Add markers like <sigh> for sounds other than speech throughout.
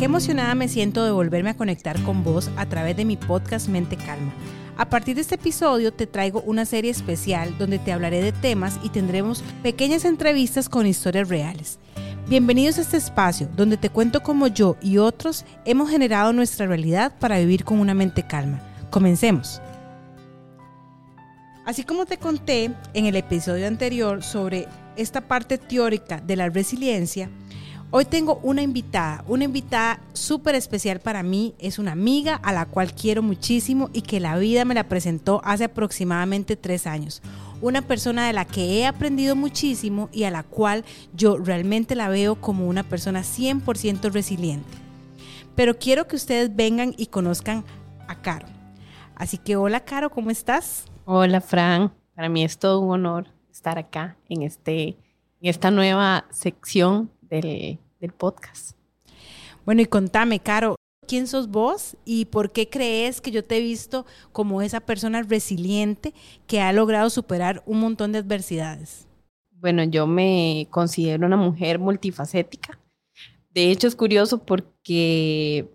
Qué emocionada me siento de volverme a conectar con vos a través de mi podcast Mente Calma. A partir de este episodio te traigo una serie especial donde te hablaré de temas y tendremos pequeñas entrevistas con historias reales. Bienvenidos a este espacio donde te cuento cómo yo y otros hemos generado nuestra realidad para vivir con una mente calma. Comencemos. Así como te conté en el episodio anterior sobre esta parte teórica de la resiliencia, Hoy tengo una invitada, una invitada súper especial para mí. Es una amiga a la cual quiero muchísimo y que la vida me la presentó hace aproximadamente tres años. Una persona de la que he aprendido muchísimo y a la cual yo realmente la veo como una persona 100% resiliente. Pero quiero que ustedes vengan y conozcan a Caro. Así que hola Caro, ¿cómo estás? Hola Fran, para mí es todo un honor estar acá en, este, en esta nueva sección del, podcast. Bueno, y contame, Caro, ¿quién sos vos y por qué crees que yo te he visto como esa persona resiliente que ha logrado superar un montón de adversidades? Bueno, yo me considero una mujer multifacética. De hecho, es curioso porque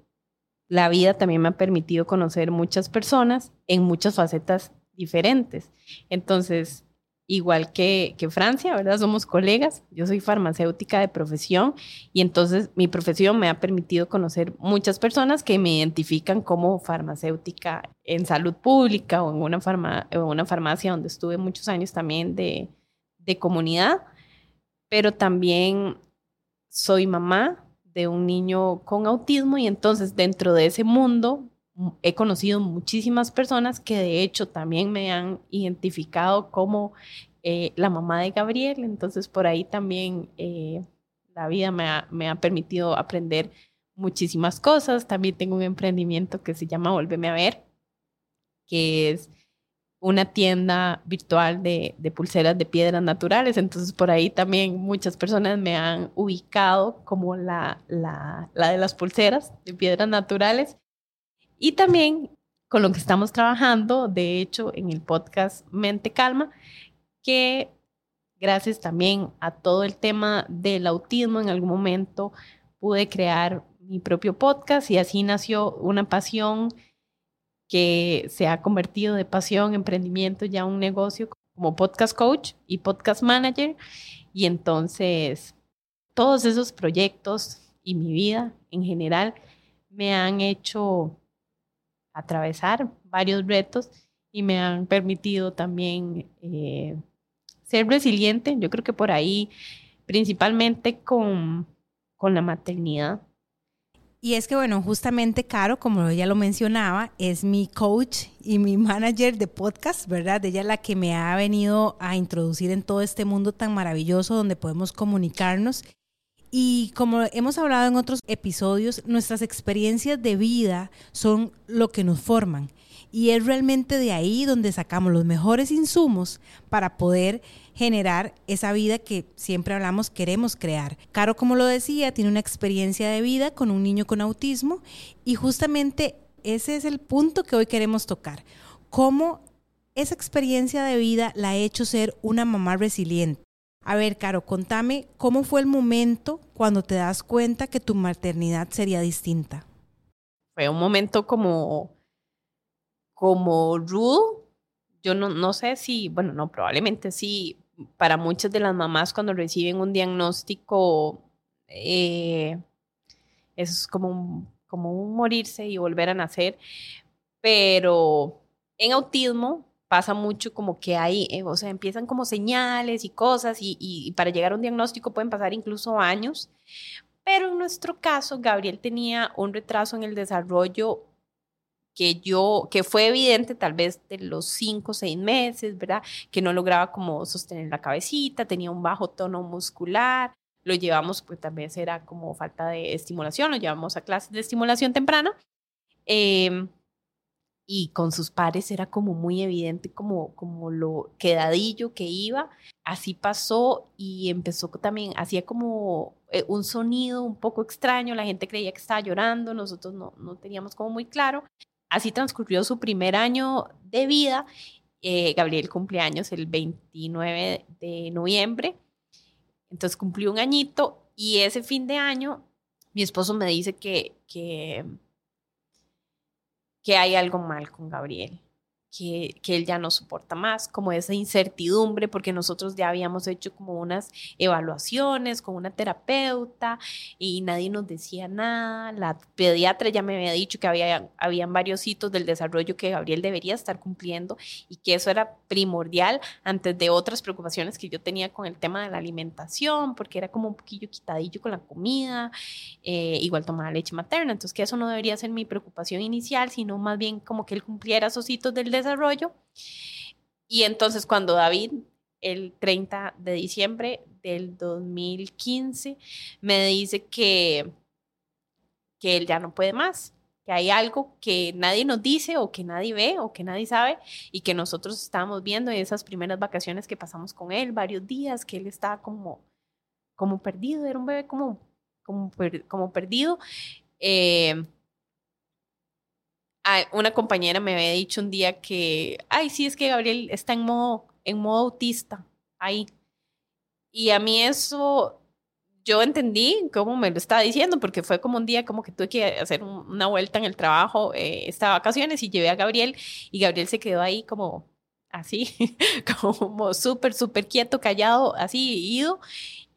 la vida también me ha permitido conocer muchas personas en muchas facetas diferentes. Entonces, igual que, que, Francia, ¿verdad? Somos colegas. Yo soy farmacéutica de profesión y entonces mi profesión me ha permitido conocer muchas personas que me identifican como farmacéutica en salud pública o en una, farma, o una farmacia donde estuve muchos años también de, de comunidad, pero también soy mamá de un niño con autismo y entonces dentro de ese mundo he conocido muchísimas personas que de hecho también me han identificado como eh, la mamá de Gabriel, entonces por ahí también eh, la vida me ha, me ha, permitido aprender muchísimas cosas. También tengo un emprendimiento que se llama Volveme a ver, que es una tienda virtual de, de, pulseras de piedras naturales. Entonces, por ahí también muchas personas me han ubicado como la, la, la de las pulseras de piedras naturales. Y también con lo que estamos trabajando, de hecho, en el podcast Mente Calma, que gracias también a todo el tema del autismo, en algún momento pude crear mi propio podcast y así nació una pasión que se ha convertido de pasión, emprendimiento, ya un negocio como podcast coach y podcast manager. Y entonces todos esos proyectos y mi vida en general me han hecho atravesar varios retos y me han permitido también eh, ser resiliente. Yo creo que por ahí, principalmente con, con la maternidad. Y es que, bueno, justamente Caro, como ella lo mencionaba, es mi coach y mi manager de podcast, ¿verdad? Ella es la que me ha venido a introducir en todo este mundo tan maravilloso donde podemos comunicarnos y como hemos hablado en otros episodios, nuestras experiencias de vida son lo que nos forman. Y es realmente de ahí donde sacamos los mejores insumos para poder generar esa vida que siempre hablamos queremos crear. Caro, como lo decía, tiene una experiencia de vida con un niño con autismo y justamente ese es el punto que hoy queremos tocar. Cómo esa experiencia de vida la ha hecho ser una mamá resiliente a ver, Caro, contame cómo fue el momento cuando te das cuenta que tu maternidad sería distinta. Fue un momento como, como rudo. Yo no, no sé si, bueno, no, probablemente sí, para muchas de las mamás cuando reciben un diagnóstico, eh, es como como un morirse y volver a nacer. Pero en autismo pasa mucho como que hay, eh, o sea, empiezan como señales y cosas y, para llegar a un diagnóstico pueden pasar incluso años. Pero en nuestro caso, Gabriel tenía un retraso en el desarrollo que yo, que fue evidente tal vez de los cinco o seis meses, ¿verdad? Que no lograba como sostener la cabecita, tenía un bajo tono muscular, lo llevamos, pues tal vez era como falta de estimulación, lo llevamos a clases de estimulación temprana. Eh, y con sus pares era como muy evidente como, como lo quedadillo que iba. Así pasó y empezó también, hacía como eh, un sonido un poco extraño, la gente creía que estaba llorando, nosotros no, no teníamos como muy claro. Así transcurrió su primer año de vida. Eh, Gabriel cumpleaños el 29 de noviembre, entonces cumplió un añito y ese fin de año mi esposo me dice que, que, que hay algo mal con Gabriel que, él ya no soporta más, como esa incertidumbre, porque nosotros ya habíamos hecho como unas evaluaciones con una terapeuta y nadie nos decía nada. La pediatra ya me había dicho que había habían varios hitos del desarrollo que Gabriel debería estar cumpliendo y que eso era primordial antes de otras preocupaciones que yo tenía con el tema de la alimentación, porque era como un poquillo quitadillo con la comida, eh, igual tomaba leche materna, entonces que eso no debería ser mi preocupación inicial, sino más bien como que él cumpliera esos hitos del desarrollo desarrollo. Y entonces cuando David, el 30 de diciembre del 2015, me dice que, que él ya no puede más, que hay algo que nadie nos dice o que nadie ve o que nadie sabe y que nosotros estábamos viendo en esas primeras vacaciones que pasamos con él, varios días, que él estaba como, como perdido, era un bebé como, como, como perdido. Eh, una compañera me había dicho un día que, ay, sí, es que Gabriel está en modo, en modo autista, ahí. Y a mí eso, yo entendí cómo me lo estaba diciendo, porque fue como un día como que tuve que hacer una vuelta en el trabajo, eh, vacaciones, y llevé a Gabriel, y Gabriel se quedó ahí como así, <laughs> como súper, súper quieto, callado, así, ido.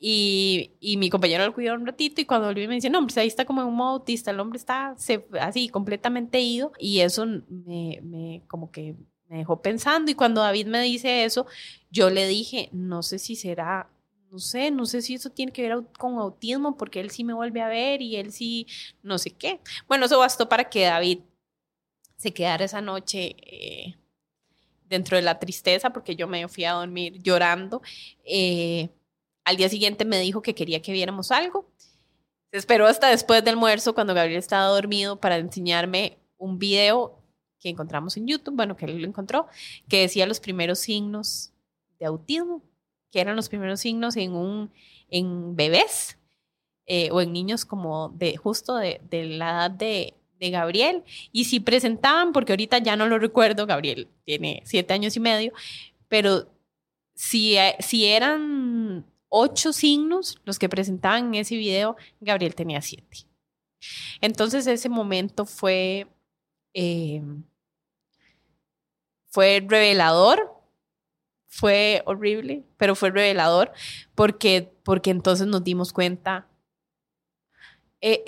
Y, y, mi compañero lo cuidó un ratito y cuando volví me dice, no, pues ahí está como en un modo autista, el hombre está así completamente ido y eso me, me, como que me dejó pensando y cuando David me dice eso, yo le dije, no sé si será, no sé, no sé si eso tiene que ver con autismo porque él sí me vuelve a ver y él sí, no sé qué. Bueno, eso bastó para que David se quedara esa noche. Eh, dentro de la tristeza, porque yo me fui a dormir llorando, eh, al día siguiente me dijo que quería que viéramos algo. Se esperó hasta después del almuerzo, cuando Gabriel estaba dormido, para enseñarme un video que encontramos en YouTube, bueno, que él lo encontró, que decía los primeros signos de autismo, que eran los primeros signos en, un, en bebés eh, o en niños como de justo de, de la edad de, de Gabriel. Y si presentaban, porque ahorita ya no lo recuerdo, Gabriel tiene siete años y medio, pero si, eh, si eran ocho signos los que presentaban en ese video, Gabriel tenía siete. Entonces ese momento fue, eh, fue revelador, fue horrible, pero fue revelador porque, porque entonces nos dimos cuenta. Eh,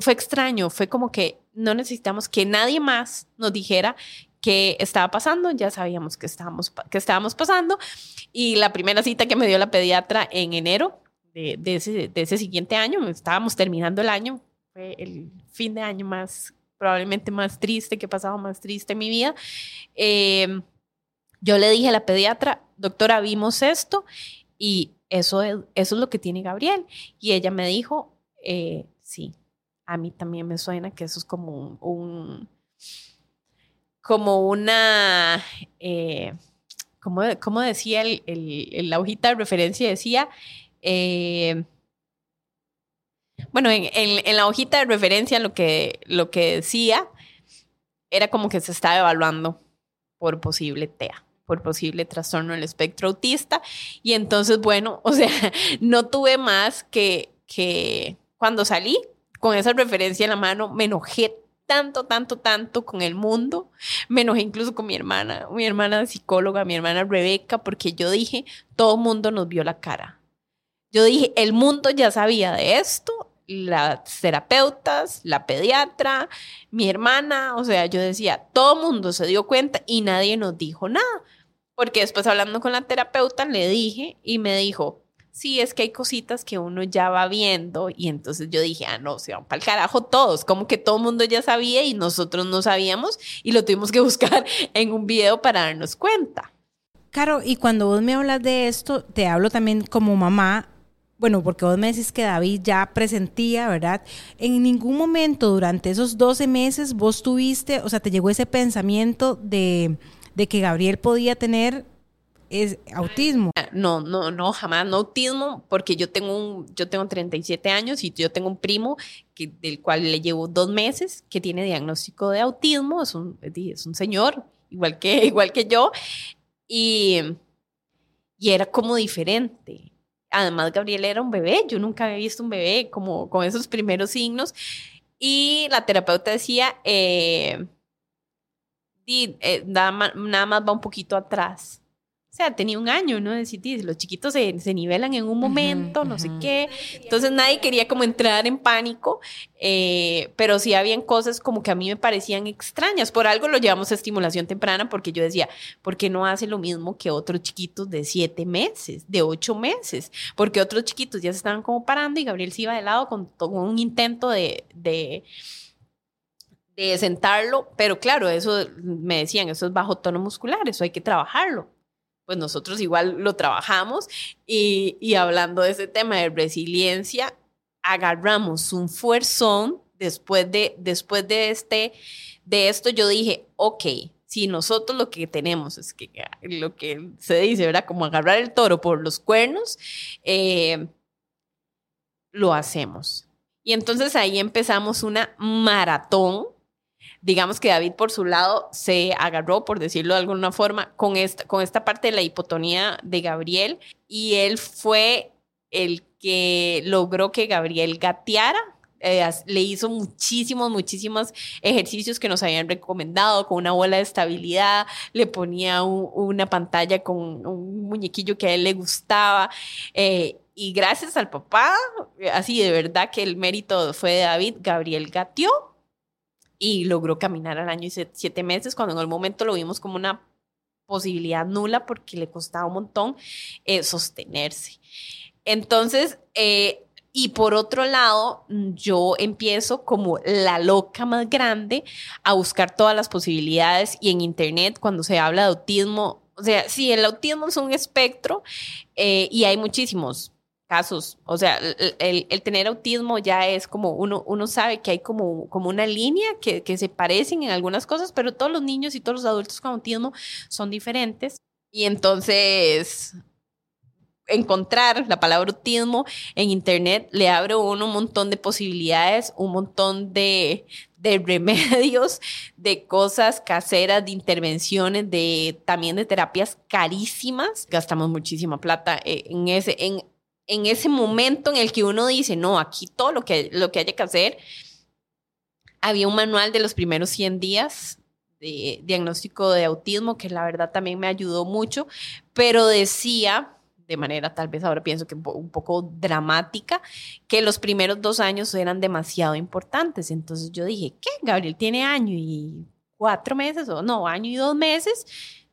fue extraño, fue como que no necesitamos que nadie más nos dijera qué estaba pasando, ya sabíamos que estábamos, que estábamos pasando. Y la primera cita que me dio la pediatra en enero de, ese, de ese siguiente año, estábamos terminando el año, fue el fin de año más, probablemente más triste que he pasado, más triste en mi vida. Eh, yo le dije a la pediatra, doctora, vimos esto y eso es, eso es lo que tiene Gabriel. Y ella me dijo, eh, sí, a mí también me suena que eso es como un como una, eh, como, decía el, la hojita de referencia, decía, eh, bueno, en, la hojita de referencia lo que, lo que decía era como que se estaba evaluando por posible TEA, por posible trastorno del espectro autista. Y entonces, bueno, <laughs> o sea, no tuve más que, que cuando salí con esa referencia en la mano, me enojé tanto, tanto, tanto con el mundo. Me enojé incluso con mi hermana, mi hermana psicóloga, mi hermana Rebeca, porque yo dije, todo mundo nos vio la cara. Yo dije, el mundo ya sabía de esto, las terapeutas, la pediatra, mi hermana, o sea, yo decía, todo mundo se dio cuenta y nadie nos dijo nada. Porque después hablando con la terapeuta le dije y me dijo, sí, es que hay cositas que uno ya va viendo y entonces yo dije, ah, no, se van para el carajo todos, como que todo el mundo ya sabía y nosotros no sabíamos y lo tuvimos que <laughs> buscar en un video para darnos cuenta. Caro, y cuando vos me hablas de esto, te hablo también como mamá, bueno, porque vos me decís que David ya presentía, ¿verdad? En ningún momento durante esos 12 meses vos tuviste, o sea, te llegó ese pensamiento de, de que Gabriel podía tener es autismo. No, no, no, jamás, no autismo, porque yo tengo un, yo tengo 37 años y yo tengo un primo que, del cual le llevo dos meses que tiene diagnóstico de autismo, es un, es un señor, igual que, <laughs> igual que yo, y, y era como diferente. Además, Gabriel era un bebé, yo nunca había visto un bebé como con esos primeros signos. Y la terapeuta decía, eh, eh, nada, más, va un poquito atrás. O sea, tenía un año, ¿no? Decir, los chiquitos se, se, nivelan en un momento, no sé qué. Entonces nadie quería como entrar en pánico, eh, pero sí habían cosas como que a mí me parecían extrañas. Por algo lo llevamos a estimulación temprana, porque yo decía, ¿por qué no hace lo mismo que otros chiquitos de siete meses, de ocho meses? Porque otros chiquitos ya se estaban como parando y Gabriel se iba de lado con todo un intento de, de de sentarlo, pero claro, eso me decían, eso es bajo tono muscular, eso hay que trabajarlo pues nosotros igual lo trabajamos y, hablando de ese tema de resiliencia, agarramos un fuerzón después de, después de, este, de esto, yo dije, ok, si nosotros lo que tenemos es que lo que se dice, ¿verdad? Como agarrar el toro por los cuernos, eh, lo hacemos. Y entonces ahí empezamos una maratón digamos que David por su lado se agarró, por decirlo de alguna forma, con esta, con esta parte de la hipotonía de Gabriel y él fue el que logró que Gabriel gateara. Eh, le hizo muchísimos, muchísimos ejercicios que nos habían recomendado con una bola de estabilidad, le ponía una pantalla con un muñequillo que a él le gustaba. Eh, y gracias al papá, así de verdad que el mérito fue de David, Gabriel gateó y logró caminar al año y siete meses, cuando en el momento lo vimos como una posibilidad nula porque le costaba un montón eh, sostenerse. Entonces, eh, y por otro lado, yo empiezo como la loca más grande a buscar todas las posibilidades y en Internet cuando se habla de autismo, o sea, sí, el autismo es un espectro eh, y hay muchísimos casos. O sea, el, tener autismo ya es como uno, uno sabe que hay como, como una línea que, que, se parecen en algunas cosas, pero todos los niños y todos los adultos con autismo son diferentes. Y entonces encontrar la palabra autismo en internet le abre uno un montón de posibilidades, un montón de, de <laughs> remedios, de cosas caseras, de intervenciones, de también de terapias carísimas. Gastamos muchísima plata eh, en ese, en en ese momento en el que uno dice, no, aquí todo lo que, lo que haya que hacer, había un manual de los primeros 100 días de diagnóstico de autismo, que la verdad también me ayudó mucho, pero decía, de manera tal vez ahora pienso que un poco dramática, que los primeros dos años eran demasiado importantes. Entonces yo dije, ¿qué? Gabriel tiene año y cuatro meses, o no, año y dos meses.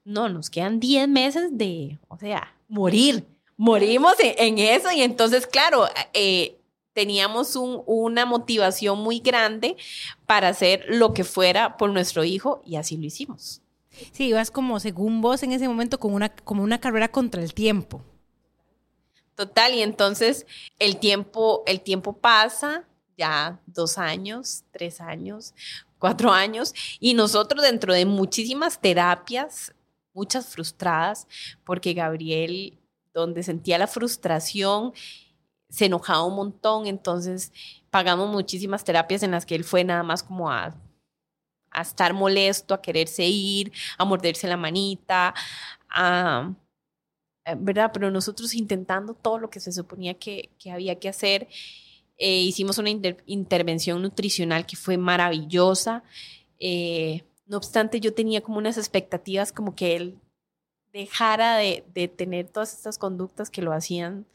No, nos quedan diez meses de, o sea, morir morimos en, eso y entonces, claro, eh, teníamos una motivación muy grande para hacer lo que fuera por nuestro hijo y así lo hicimos. Sí, ibas como, según vos, en ese momento como una, como una carrera contra el tiempo. Total, y entonces el tiempo, el tiempo pasa, ya dos años, tres años, cuatro años, y nosotros dentro de muchísimas terapias, muchas frustradas, porque Gabriel donde sentía la frustración, se enojaba un montón, entonces pagamos muchísimas terapias en las que él fue nada más como a, a estar molesto, a quererse ir, a morderse la manita, a, eh, ¿verdad? Pero nosotros intentando todo lo que se suponía que, que había que hacer, eh, hicimos una intervención nutricional que fue maravillosa. Eh, no obstante, yo tenía como unas expectativas como que él dejara de, tener todas estas conductas que lo hacían,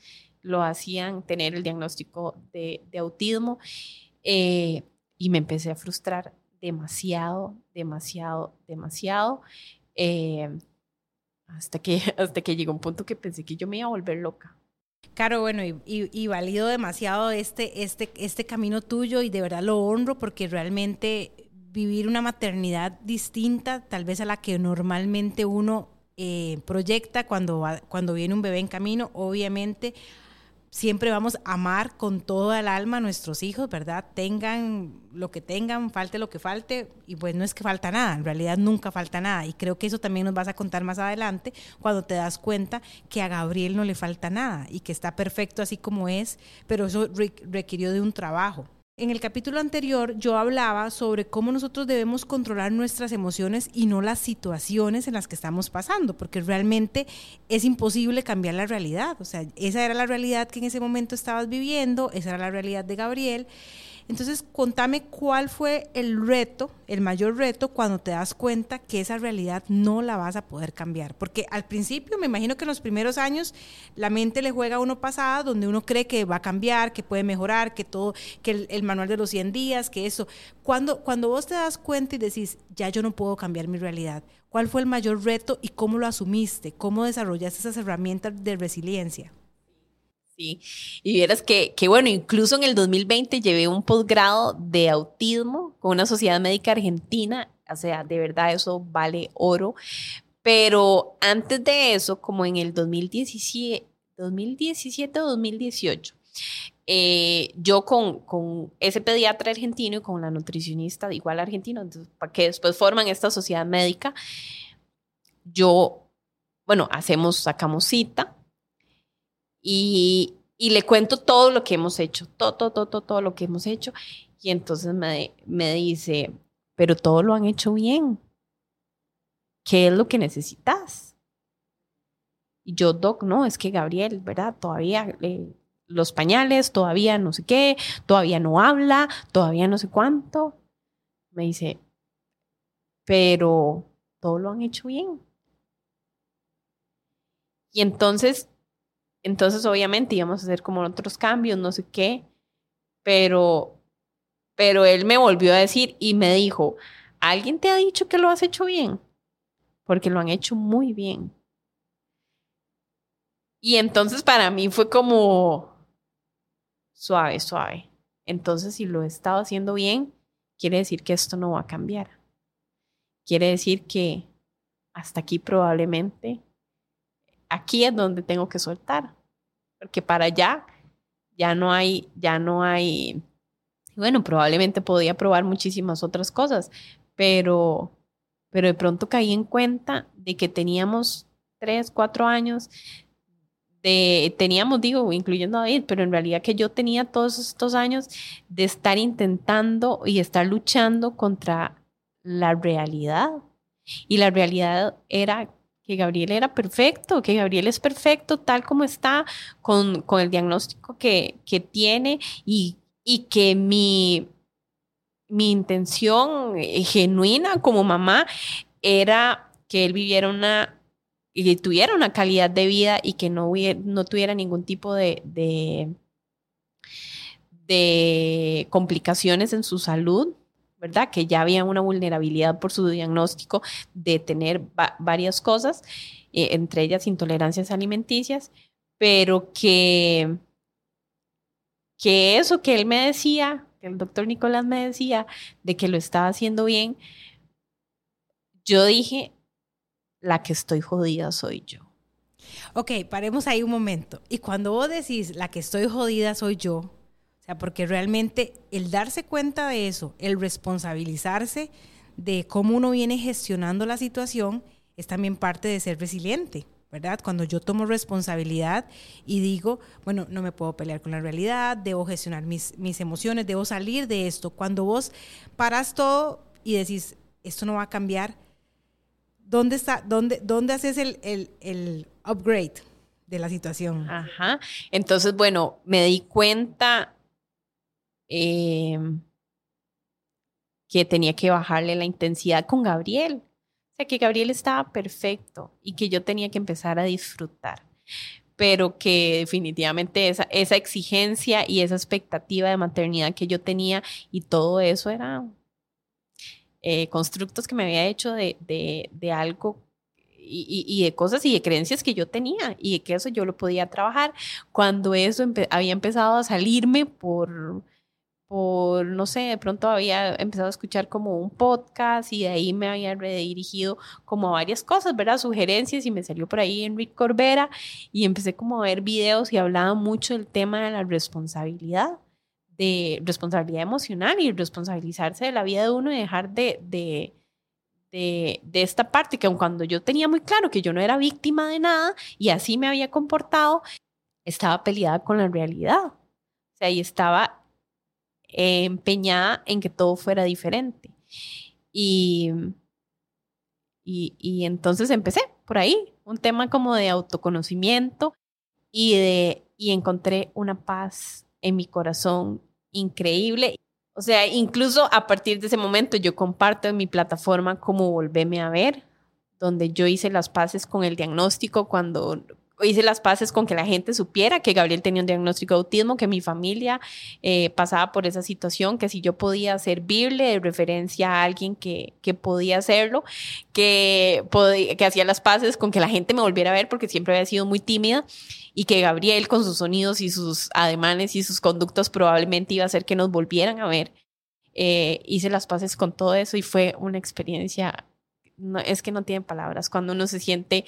lo hacían tener el diagnóstico de, autismo. Eh, y me empecé a frustrar demasiado, demasiado, demasiado. Eh, hasta, que, <laughs> hasta que llegó un punto que pensé que yo me iba a volver loca. Claro, bueno, y, y, valido demasiado este, este, este camino tuyo y de verdad lo honro porque realmente vivir una maternidad distinta, tal vez a la que normalmente uno eh, proyecta cuando, cuando viene un bebé en camino. Obviamente, siempre vamos a amar con toda el alma a nuestros hijos, ¿verdad? Tengan lo que tengan, falte lo que falte, y pues no es que falta nada, en realidad nunca falta nada. Y creo que eso también nos vas a contar más adelante cuando te das cuenta que a Gabriel no le falta nada y que está perfecto así como es, pero eso requirió de un trabajo. En el capítulo anterior yo hablaba sobre cómo nosotros debemos controlar nuestras emociones y no las situaciones en las que estamos pasando, porque realmente es imposible cambiar la realidad. O sea, esa era la realidad que en ese momento estabas viviendo, esa era la realidad de Gabriel. Entonces, contame cuál fue el reto, el mayor reto, cuando te das cuenta que esa realidad no la vas a poder cambiar. Porque al principio, me imagino que en los primeros años, la mente le juega a uno pasada, donde uno cree que va a cambiar, que puede mejorar, que todo, que el, manual de los 100 días, que eso. Cuando, cuando vos te das cuenta y decís, ya yo no puedo cambiar mi realidad, ¿cuál fue el mayor reto y cómo lo asumiste? ¿Cómo desarrollaste esas herramientas de resiliencia? Sí, y vieras que, que, bueno, incluso en el 2020 llevé un posgrado de autismo con una sociedad médica argentina, o sea, de verdad eso vale oro, pero antes de eso, como en el 2017, 2017 o 2018, eh, yo con, con, ese pediatra argentino y con la nutricionista igual argentino, entonces, que después forman esta sociedad médica, yo, bueno, hacemos, sacamos cita y, le cuento todo lo que hemos hecho, todo, todo, todo, todo lo que hemos hecho. Y entonces me, me dice, pero todo lo han hecho bien. ¿Qué es lo que necesitas? Y yo, Doc, no, es que Gabriel, ¿verdad? Todavía los pañales, todavía no sé qué, todavía no habla, todavía no sé cuánto. Me dice, pero todo lo han hecho bien. Y entonces entonces, obviamente, íbamos a hacer como otros cambios, no sé qué, pero, pero él me volvió a decir y me dijo, ¿alguien te ha dicho que lo has hecho bien? Porque lo han hecho muy bien. Y entonces para mí fue como suave, suave. Entonces, si lo he estado haciendo bien, quiere decir que esto no va a cambiar. Quiere decir que hasta aquí probablemente aquí es donde tengo que soltar, porque para allá ya no hay, ya no hay, bueno, probablemente podía probar muchísimas otras cosas, pero, pero de pronto caí en cuenta de que teníamos tres, cuatro años, de, teníamos, digo, incluyendo a David, pero en realidad que yo tenía todos estos años de estar intentando y estar luchando contra la realidad. Y la realidad era que Gabriel era perfecto, que Gabriel es perfecto tal como está, con, con el diagnóstico que, que tiene y, y que mi, mi intención eh, genuina como mamá era que él viviera una y tuviera una calidad de vida y que no, no tuviera ningún tipo de, de complicaciones en su salud ¿verdad? Que ya había una vulnerabilidad por su diagnóstico de tener varias cosas, eh, entre ellas intolerancias alimenticias, pero que, que eso que él me decía, que el doctor Nicolás me decía, de que lo estaba haciendo bien, yo dije, la que estoy jodida soy yo. Ok, paremos ahí un momento. Y cuando vos decís, la que estoy jodida soy yo, o sea, porque realmente el darse cuenta de eso, el responsabilizarse de cómo uno viene gestionando la situación, es también parte de ser resiliente. ¿verdad? Cuando yo tomo responsabilidad y digo, bueno, no me puedo pelear con la realidad, debo gestionar mis, mis emociones, debo salir de esto. Cuando vos paras todo y decís, esto no va a cambiar, ¿dónde, está, dónde, dónde haces el, el, el upgrade de la situación? Ajá. Entonces, bueno, me di cuenta Em, que tenía que bajarle la intensidad con Gabriel. O sea, que Gabriel estaba perfecto y que yo tenía que empezar a disfrutar. Pero que definitivamente esa, esa exigencia y esa expectativa de maternidad que yo tenía y todo eso era eh, constructos que me había hecho de, de, de algo y, de cosas y de creencias que yo tenía y de que eso yo lo podía trabajar cuando eso había empezado a salirme por por, no sé, de pronto había empezado a escuchar como un podcast y de ahí me había redirigido como a varias cosas, ¿verdad? Sugerencias y me salió por ahí Enrique Corbera y empecé como a ver videos y hablaba mucho del tema de la responsabilidad, de responsabilidad emocional y responsabilizarse de la vida de uno y dejar de, de, de, esta parte que aun cuando yo tenía muy claro que yo no era víctima de nada y así me había comportado, estaba peleada con la realidad. O sea, y estaba empeñada en que todo fuera diferente. Y, y, y, entonces empecé por ahí, un tema como de autoconocimiento y, de, y encontré una paz en mi corazón increíble. O sea, incluso a partir de ese momento yo comparto en mi plataforma como Volveme a ver, donde yo hice las paces con el diagnóstico cuando hice las paces con que la gente supiera que Gabriel tenía un diagnóstico de autismo, que mi familia eh, pasaba por esa situación, que si yo podía servirle de referencia a alguien que, que podía hacerlo, que, que hacía las paces con que la gente me volviera a ver porque siempre había sido muy tímida y que Gabriel con sus sonidos y sus ademanes y sus conductos probablemente iba a hacer que nos volvieran a ver. Eh, hice las paces con todo eso y fue una experiencia, es que no tiene palabras, cuando uno se siente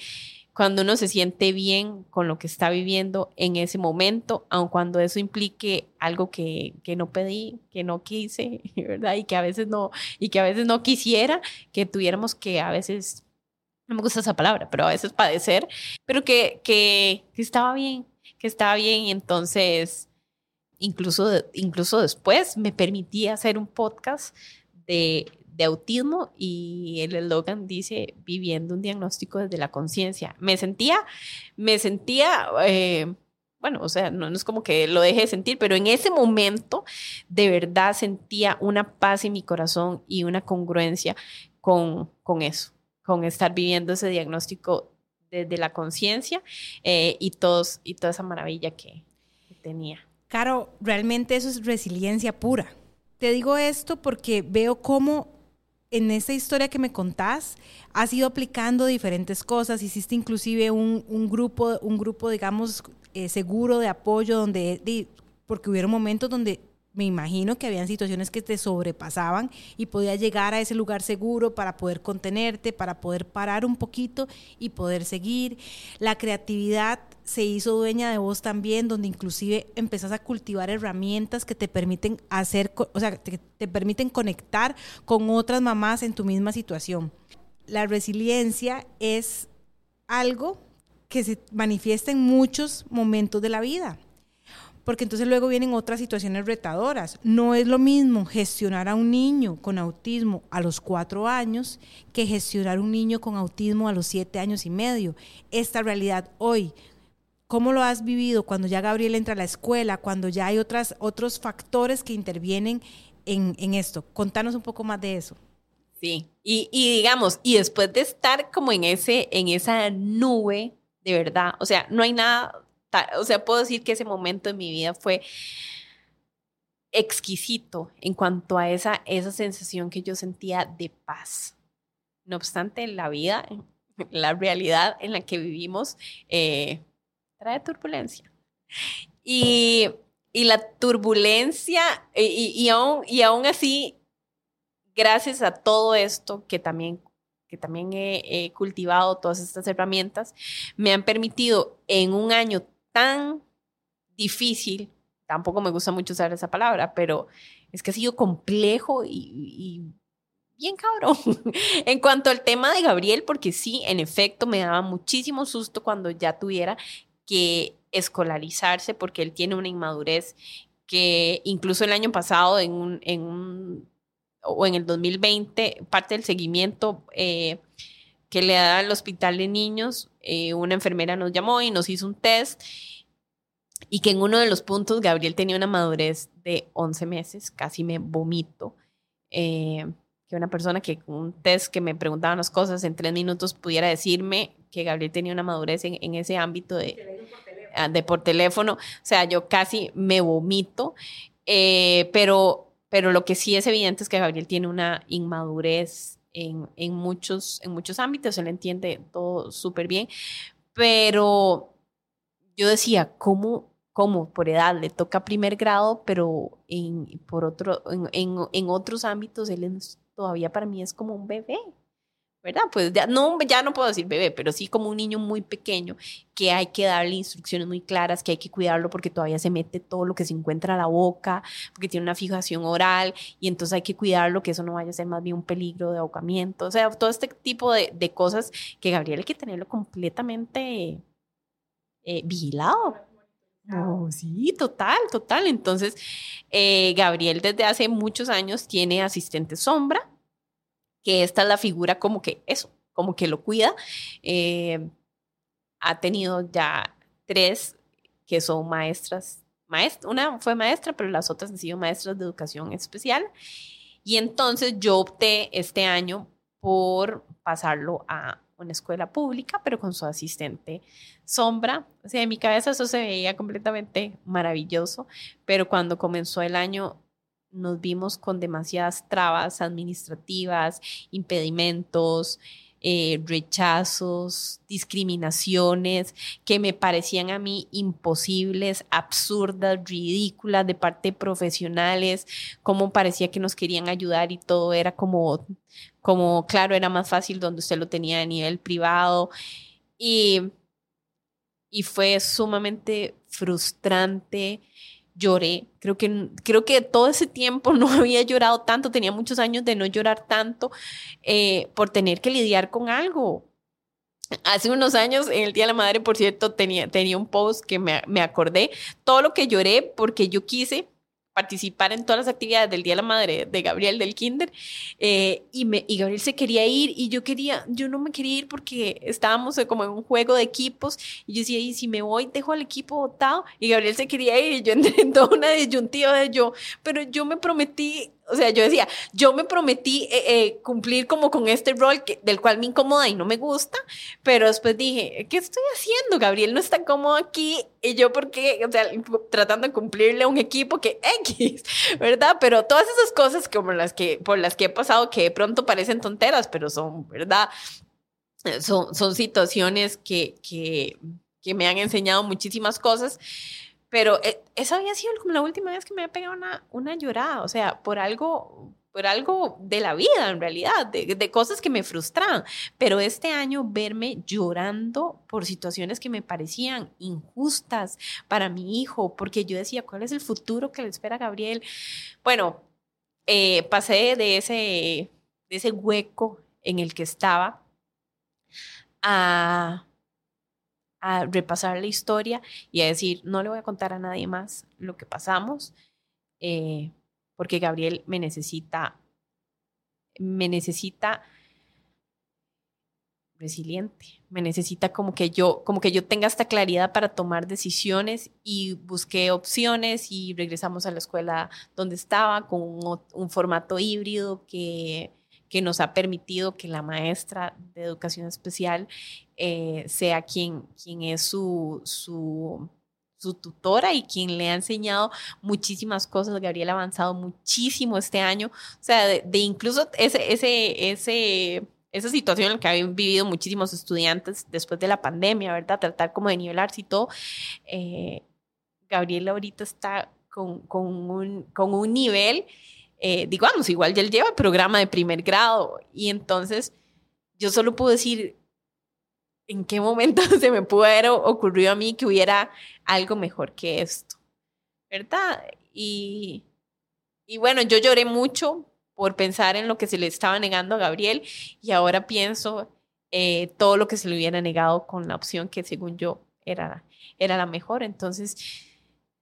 cuando uno se siente bien con lo que está viviendo en ese momento, aun cuando eso implique algo que, que, no pedí, que no quise, <laughs> ¿verdad? Y que a veces no, y que a veces no quisiera, que tuviéramos que a veces, no me gusta esa palabra, pero a veces padecer, pero que, que, estaba bien, que estaba bien y entonces incluso, incluso después me permití hacer un podcast de, de autismo y el eslogan dice viviendo un diagnóstico desde la conciencia. Me sentía, me sentía, eh, bueno, o sea, no, es como que lo deje de sentir, pero en ese momento de verdad sentía una paz en mi corazón y una congruencia con, con eso, con estar viviendo ese diagnóstico desde la conciencia eh, y, todos, y toda esa maravilla que, que tenía. Caro, realmente eso es resiliencia pura. Te digo esto porque veo cómo en esta historia que me contás, has ido aplicando diferentes cosas, hiciste inclusive un, un grupo, un grupo, digamos, eh, seguro de apoyo, donde, porque hubieron momentos donde me imagino que habían situaciones que te sobrepasaban y podías llegar a ese lugar seguro para poder contenerte, para poder parar un poquito y poder seguir. La creatividad se hizo dueña de vos también, donde inclusive empezás a cultivar herramientas que te permiten hacer, o sea, te, te permiten conectar con otras mamás en tu misma situación. La resiliencia es algo que se manifiesta en muchos momentos de la vida porque entonces luego vienen otras situaciones retadoras. No es lo mismo gestionar a un niño con autismo a los cuatro años que gestionar un niño con autismo a los siete años y medio. Esta realidad hoy, ¿cómo lo has vivido cuando ya Gabriel entra a la escuela, cuando ya hay otras, otros factores que intervienen en, en esto? Contanos un poco más de eso. Sí, y, y, digamos, y después de estar como en, ese, en esa nube, de verdad, o sea, no hay nada o sea, puedo decir que ese momento en mi vida fue exquisito en cuanto a esa, esa sensación que yo sentía de paz. No obstante, la vida, <laughs> la realidad en la que vivimos, eh, trae turbulencia. Y, y la turbulencia, y, y, aún, y aún así, gracias a todo esto que también que también he, cultivado todas estas herramientas, me han permitido en un año tan difícil, tampoco me gusta mucho usar esa palabra, pero es que ha sido complejo y, bien cabrón. <laughs> en cuanto al tema de Gabriel, porque sí, en efecto, me daba muchísimo susto cuando ya tuviera que escolarizarse, porque él tiene una inmadurez que incluso el año pasado, en un, en un o en el 2020, parte del seguimiento eh, que le da al hospital de niños, eh, una enfermera nos llamó y nos hizo un test y que en uno de los puntos Gabriel tenía una madurez de 11 meses, casi me vomito. Eh, que una persona que con un test que me preguntaban las cosas en tres minutos pudiera decirme que Gabriel tenía una madurez en, ese ámbito de, ah, de por teléfono. O sea, yo casi me vomito, eh, pero, pero lo que sí es evidente es que Gabriel tiene una inmadurez en, muchos, en muchos ámbitos, él entiende todo súper bien, pero yo decía, ¿cómo, ¿cómo por edad le toca primer grado, pero en, por otro, en, en otros ámbitos él todavía para mí es como un bebé? ¿Verdad? Pues ya no, ya no puedo decir bebé, pero sí como un niño muy pequeño que hay que darle instrucciones muy claras, que hay que cuidarlo porque todavía se mete todo lo que se encuentra a la boca, porque tiene una fijación oral y entonces hay que cuidarlo, que eso no vaya a ser más bien un peligro de ahogamiento, o sea, todo este tipo de, de cosas que Gabriel hay que tenerlo completamente eh, vigilado Oh, sí, total, total. Entonces, eh, Gabriel desde hace muchos años tiene asistente sombra, que esta es la figura como que eso, como que lo cuida. Eh, ha tenido ya tres que son maestras, maestra, una fue maestra, pero las otras han sido maestras de educación especial. Y entonces yo opté este año por pasarlo a una escuela pública, pero con su asistente sombra. O sea, en mi cabeza eso se veía completamente maravilloso, pero cuando comenzó el año nos vimos con demasiadas trabas administrativas, impedimentos, eh, rechazos, discriminaciones que me parecían a mí imposibles, absurdas, ridículas de parte de profesionales, como parecía que nos querían ayudar y todo era como, como, claro, era más fácil donde usted lo tenía a nivel privado. Y, y fue sumamente frustrante lloré. Creo que, creo que todo ese tiempo <laughs> no había llorado tanto, tenía muchos años de no llorar tanto eh, por tener que lidiar con algo. Hace unos años, en el Día de la Madre, por cierto, tenía, tenía un post que me, me acordé, todo lo que lloré porque yo quise participar en todas las actividades del Día de la Madre de Gabriel del Kinder eh, y, me, y Gabriel se quería ir y yo quería, yo no me quería ir porque estábamos como en un juego de equipos y yo decía, y si me voy, dejo al equipo votado y Gabriel se quería ir y yo entré en toda una disyuntiva de yo, pero yo me prometí o sea, yo decía, yo me prometí eh, eh, cumplir como con este rol que, del cual me incomoda y no me gusta, pero después dije, ¿qué estoy haciendo? Gabriel no está cómodo aquí y yo porque, o sea, tratando de cumplirle a un equipo que <laughs> X, ¿verdad? Pero todas esas cosas como las que, por las que he pasado que de pronto parecen tonteras, pero son, ¿verdad? Son, son situaciones que, que, que me han enseñado muchísimas cosas pero eh, esa había sido como la última vez que me había pegado una, una llorada, o sea, por algo, por algo de la vida en realidad, de, de, cosas que me frustraban. Pero este año verme llorando por situaciones que me parecían injustas para mi hijo, porque yo decía, ¿cuál es el futuro que le espera a Gabriel? Bueno, eh, pasé de ese, de ese hueco en el que estaba a a repasar la historia y a decir, no le voy a contar a nadie más lo que pasamos, eh, porque Gabriel me necesita, me necesita resiliente, me necesita como que yo, como que yo tenga esta claridad para tomar decisiones y busqué opciones y regresamos a la escuela donde estaba con un, un formato híbrido que que nos ha permitido que la maestra de educación especial eh, sea quien, quien es su, su, tutora y quien le ha enseñado muchísimas cosas. Gabriel ha avanzado muchísimo este año, o sea, de, incluso ese, ese, ese, esa situación en la que han vivido muchísimos estudiantes después de la pandemia, ¿verdad? Tratar como de nivelarse y todo. Eh, Gabriel ahorita está con, con, un, con un nivel eh, digamos, igual ya él lleva programa de primer grado y entonces yo solo puedo decir en qué momento <laughs> se me pudo haber ocurrido a mí que hubiera algo mejor que esto, ¿verdad? Y, y bueno, yo lloré mucho por pensar en lo que se le estaba negando a Gabriel y ahora pienso eh, todo lo que se le hubiera negado con la opción que según yo era, era la mejor. Entonces,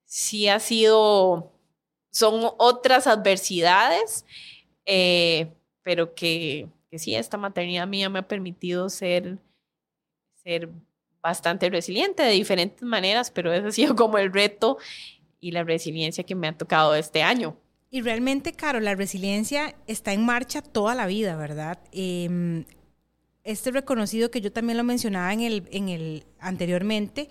sí ha sido son otras adversidades, eh, pero que, que, sí, esta maternidad mía me ha permitido ser, ser bastante resiliente de diferentes maneras, pero ese ha sido <laughs> como el reto y la resiliencia que me ha tocado este año. Y realmente, Caro, la resiliencia está en marcha toda la vida, ¿verdad? Eh, este reconocido que yo también lo mencionaba en el, en el anteriormente,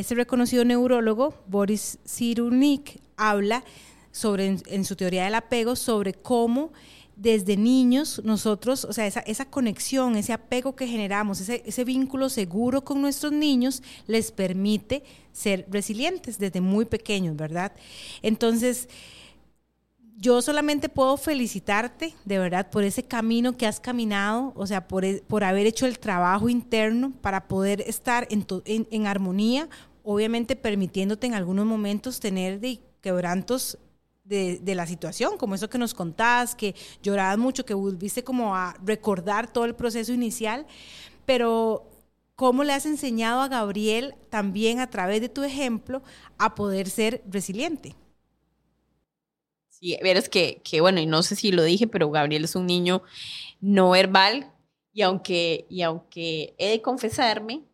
ese reconocido neurólogo, Boris Cyrulnik, habla sobre, en, su teoría del apego sobre cómo desde niños nosotros, o sea, esa, esa conexión, ese apego que generamos, ese, ese, vínculo seguro con nuestros niños, les permite ser resilientes desde muy pequeños, ¿verdad? Entonces, yo solamente puedo felicitarte, de verdad, por ese camino que has caminado, o sea, por, e, por haber hecho el trabajo interno para poder estar en, en, en armonía, obviamente permitiéndote en algunos momentos tener de quebrantos de, de, la situación, como eso que nos contás, que llorabas mucho, que volviste como a recordar todo el proceso inicial, pero ¿cómo le has enseñado a Gabriel también a través de tu ejemplo a poder ser resiliente? Sí, verás que, que, bueno, y no sé si lo dije, pero Gabriel es un niño no verbal y aunque, y aunque he de confesarme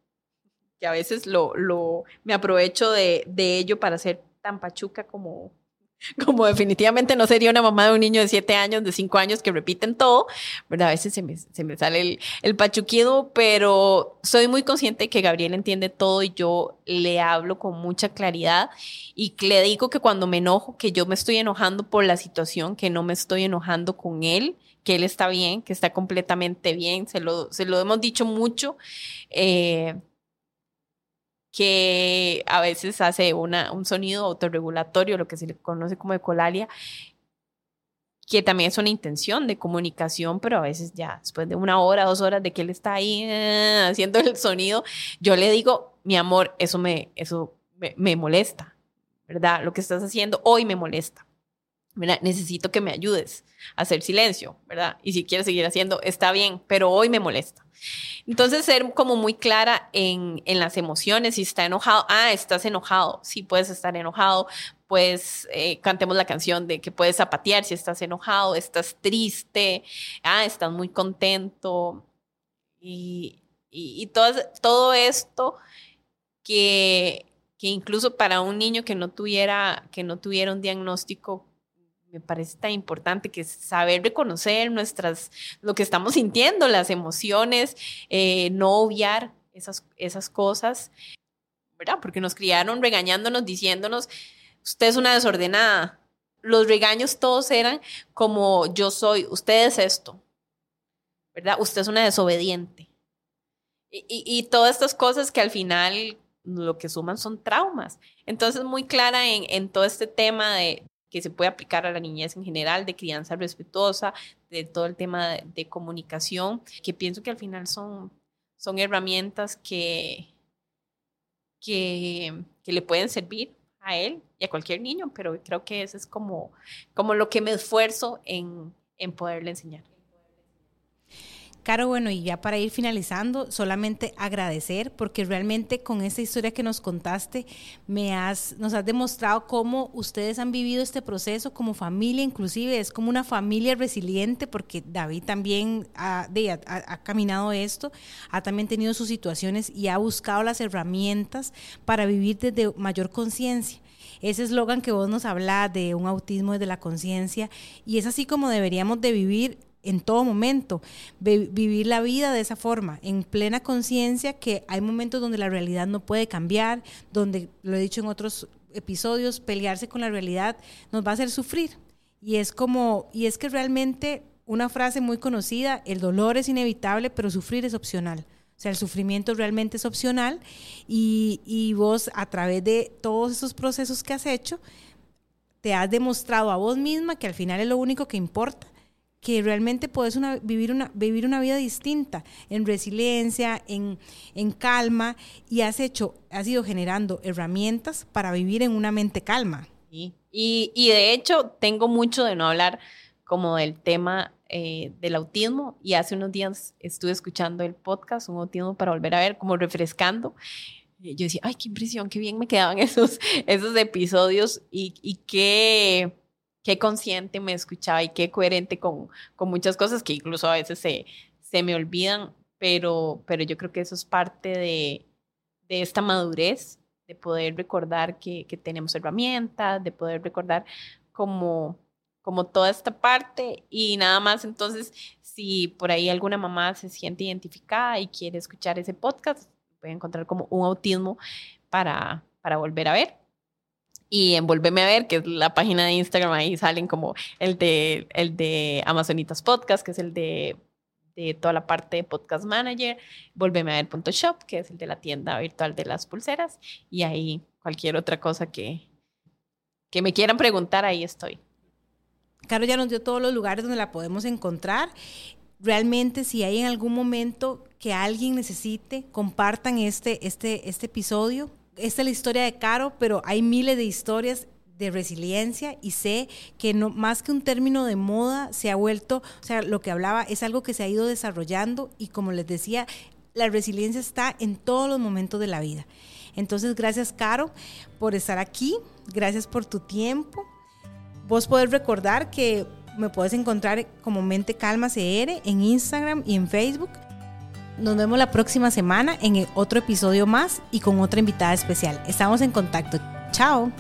que a veces lo, lo, me aprovecho de, de ello para ser tan pachuca como, <laughs> como definitivamente no sería una mamá de un niño de 7 años, de 5 años que repiten todo, ¿verdad? A veces se me, se me sale el, el, pachuquido, pero soy muy consciente que Gabriel entiende todo y yo le hablo con mucha claridad y le digo que cuando me enojo, que yo me estoy enojando por la situación, que no me estoy enojando con él, que él está bien, que está completamente bien, se lo, se lo hemos dicho mucho. Eh, que a veces hace una, un sonido autorregulatorio, lo que se le conoce como ecolalia, que también es una intención de comunicación, pero a veces ya después de una hora, dos horas de que él está ahí eh, haciendo el sonido, yo le digo, mi amor, eso me, eso me, me molesta, ¿verdad? Lo que estás haciendo hoy me molesta. Necesito que me ayudes a hacer silencio, ¿verdad? Y si quieres seguir haciendo, está bien, pero hoy me molesta. Entonces, ser como muy clara en, en, las emociones, si está enojado, ah, estás enojado, sí puedes estar enojado, pues eh, cantemos la canción de que puedes zapatear si estás enojado, estás triste, ah, estás muy contento y, y, y todo, todo esto que, que incluso para un niño que no tuviera, que no tuviera un diagnóstico me parece tan importante que es saber reconocer nuestras, lo que estamos sintiendo, las emociones, eh, no obviar esas, esas cosas, ¿verdad? Porque nos criaron regañándonos, diciéndonos, usted es una desordenada. Los regaños todos eran como yo soy, usted es esto, ¿verdad? Usted es una desobediente. Y, y, y todas estas cosas que al final lo que suman son traumas. Entonces, muy clara en, en todo este tema de, que se puede aplicar a la niñez en general, de crianza respetuosa, de todo el tema de, comunicación, que pienso que al final son, son herramientas que, que, que, le pueden servir a él y a cualquier niño, pero creo que eso es como, como lo que me esfuerzo en, en poderle enseñar. Caro, bueno, y ya para ir finalizando, solamente agradecer porque realmente con esta historia que nos contaste, me has, nos has demostrado cómo ustedes han vivido este proceso como familia, inclusive es como una familia resiliente porque David también ha, caminado esto, ha también tenido sus situaciones y ha buscado las herramientas para vivir desde mayor conciencia. Ese eslogan que vos nos hablás de un autismo desde la conciencia y es así como deberíamos de vivir en todo momento, vivir la vida de esa forma, en plena conciencia que hay momentos donde la realidad no puede cambiar, donde, lo he dicho en otros episodios, pelearse con la realidad nos va a hacer sufrir. Y es como, y es que realmente una frase muy conocida, el dolor es inevitable, pero sufrir es opcional. O sea, el sufrimiento realmente es opcional y, y vos a través de todos esos procesos que has hecho, te has demostrado a vos misma que al final es lo único que importa que realmente puedes una, vivir, una, vivir una vida distinta, en resiliencia, en, en calma, y has hecho, has ido generando herramientas para vivir en una mente calma. Sí. Y, y de hecho, tengo mucho de no hablar como del tema eh, del autismo y hace unos días estuve escuchando el podcast, un autismo para volver a ver, como refrescando. Yo decía, ay, qué impresión, qué bien me quedaban <laughs> esos, esos episodios y, y qué qué consciente me escuchaba y qué coherente con, con muchas cosas que incluso a veces se, se me olvidan, pero, pero yo creo que eso es parte de, de esta madurez, de poder recordar que, que, tenemos herramientas, de poder recordar como, como toda esta parte y nada más. Entonces, si por ahí alguna mamá se siente identificada y quiere escuchar ese podcast, puede encontrar como un autismo para, para volver a ver y en Volveme a ver, que es la página de Instagram, ahí salen como el de, el de Amazonitas Podcast, que es el de, de toda la parte de Podcast Manager, Volveme a ver.shop, que es el de la tienda virtual de las pulseras, y ahí cualquier otra cosa que, que me quieran preguntar, ahí estoy. Caro ya nos dio todos los lugares donde la podemos encontrar. Realmente, si hay en algún momento que alguien necesite, compartan este, este, este episodio esta es la historia de Caro, pero hay miles de historias de resiliencia y sé que no más que un término de moda se ha vuelto, o sea, lo que hablaba es algo que se ha ido desarrollando y como les decía, la resiliencia está en todos los momentos de la vida. Entonces, gracias, Caro, por estar aquí. Gracias por tu tiempo. Vos podés recordar que me puedes encontrar como Mente Calma CR en Instagram y en Facebook. Nos vemos la próxima semana en otro episodio más y con otra invitada especial. Estamos en contacto. Chao.